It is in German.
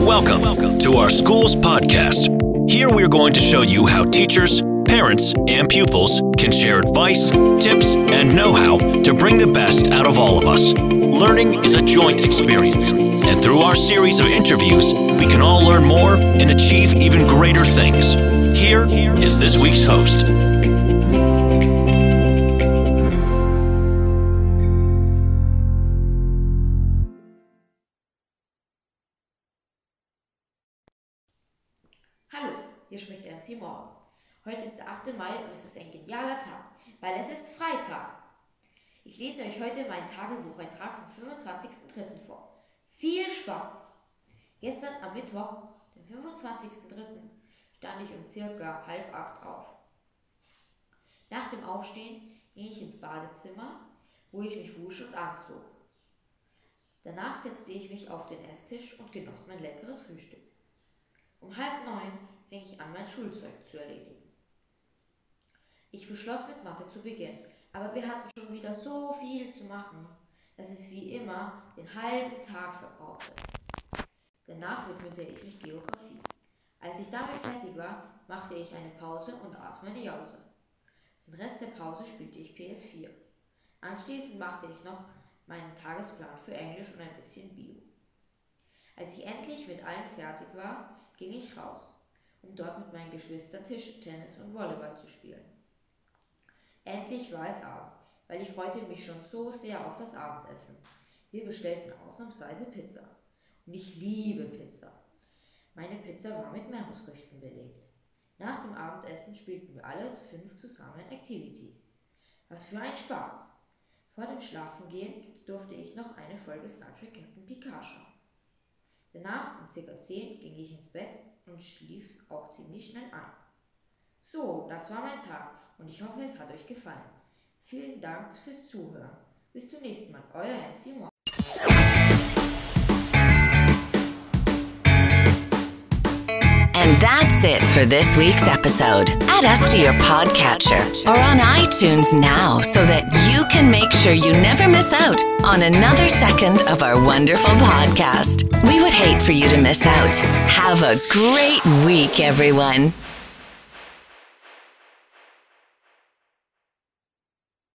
Welcome to our school's podcast. Here we're going to show you how teachers, parents, and pupils can share advice, tips, and know how to bring the best out of all of us. Learning is a joint experience, and through our series of interviews, we can all learn more and achieve even greater things. Here is this week's host. Hier spricht MC Moritz. Heute ist der 8. Mai und es ist ein genialer Tag, weil es ist Freitag. Ich lese euch heute meinen Tagebucheintrag vom 25.03. vor. Viel Spaß! Gestern am Mittwoch, den 25.03., stand ich um circa halb acht auf. Nach dem Aufstehen ging ich ins Badezimmer, wo ich mich wusch und anzog. Danach setzte ich mich auf den Esstisch und genoss mein leckeres Frühstück. Um halb neun fing ich an, mein Schulzeug zu erledigen. Ich beschloss, mit Mathe zu beginnen, aber wir hatten schon wieder so viel zu machen, dass es wie immer den halben Tag verbrauchte. Danach widmete ich mich Geografie. Als ich damit fertig war, machte ich eine Pause und aß meine Jause. Den Rest der Pause spielte ich PS4. Anschließend machte ich noch meinen Tagesplan für Englisch und ein bisschen Bio. Als ich endlich mit allem fertig war, ging ich raus, um dort mit meinen Geschwistern Tischtennis und Volleyball zu spielen. Endlich war es Abend, weil ich freute mich schon so sehr auf das Abendessen. Wir bestellten ausnahmsweise Pizza. Und ich liebe Pizza. Meine Pizza war mit Meeresfrüchten belegt. Nach dem Abendessen spielten wir alle fünf zusammen Activity. Was für ein Spaß! Vor dem Schlafengehen durfte ich noch eine Folge Star Trek Captain Picard schauen. Danach um ca. 10 ging ich ins Bett und schlief auch ziemlich schnell ein. So, das war mein Tag und ich hoffe, es hat euch gefallen. Vielen Dank fürs Zuhören. Bis zum nächsten Mal, euer MC And that's it for this week's episode. Add us to your podcatcher or on iTunes now so that you can make sure you never miss out on another second of our wonderful podcast. We would hate for you to miss out. Have a great week, everyone.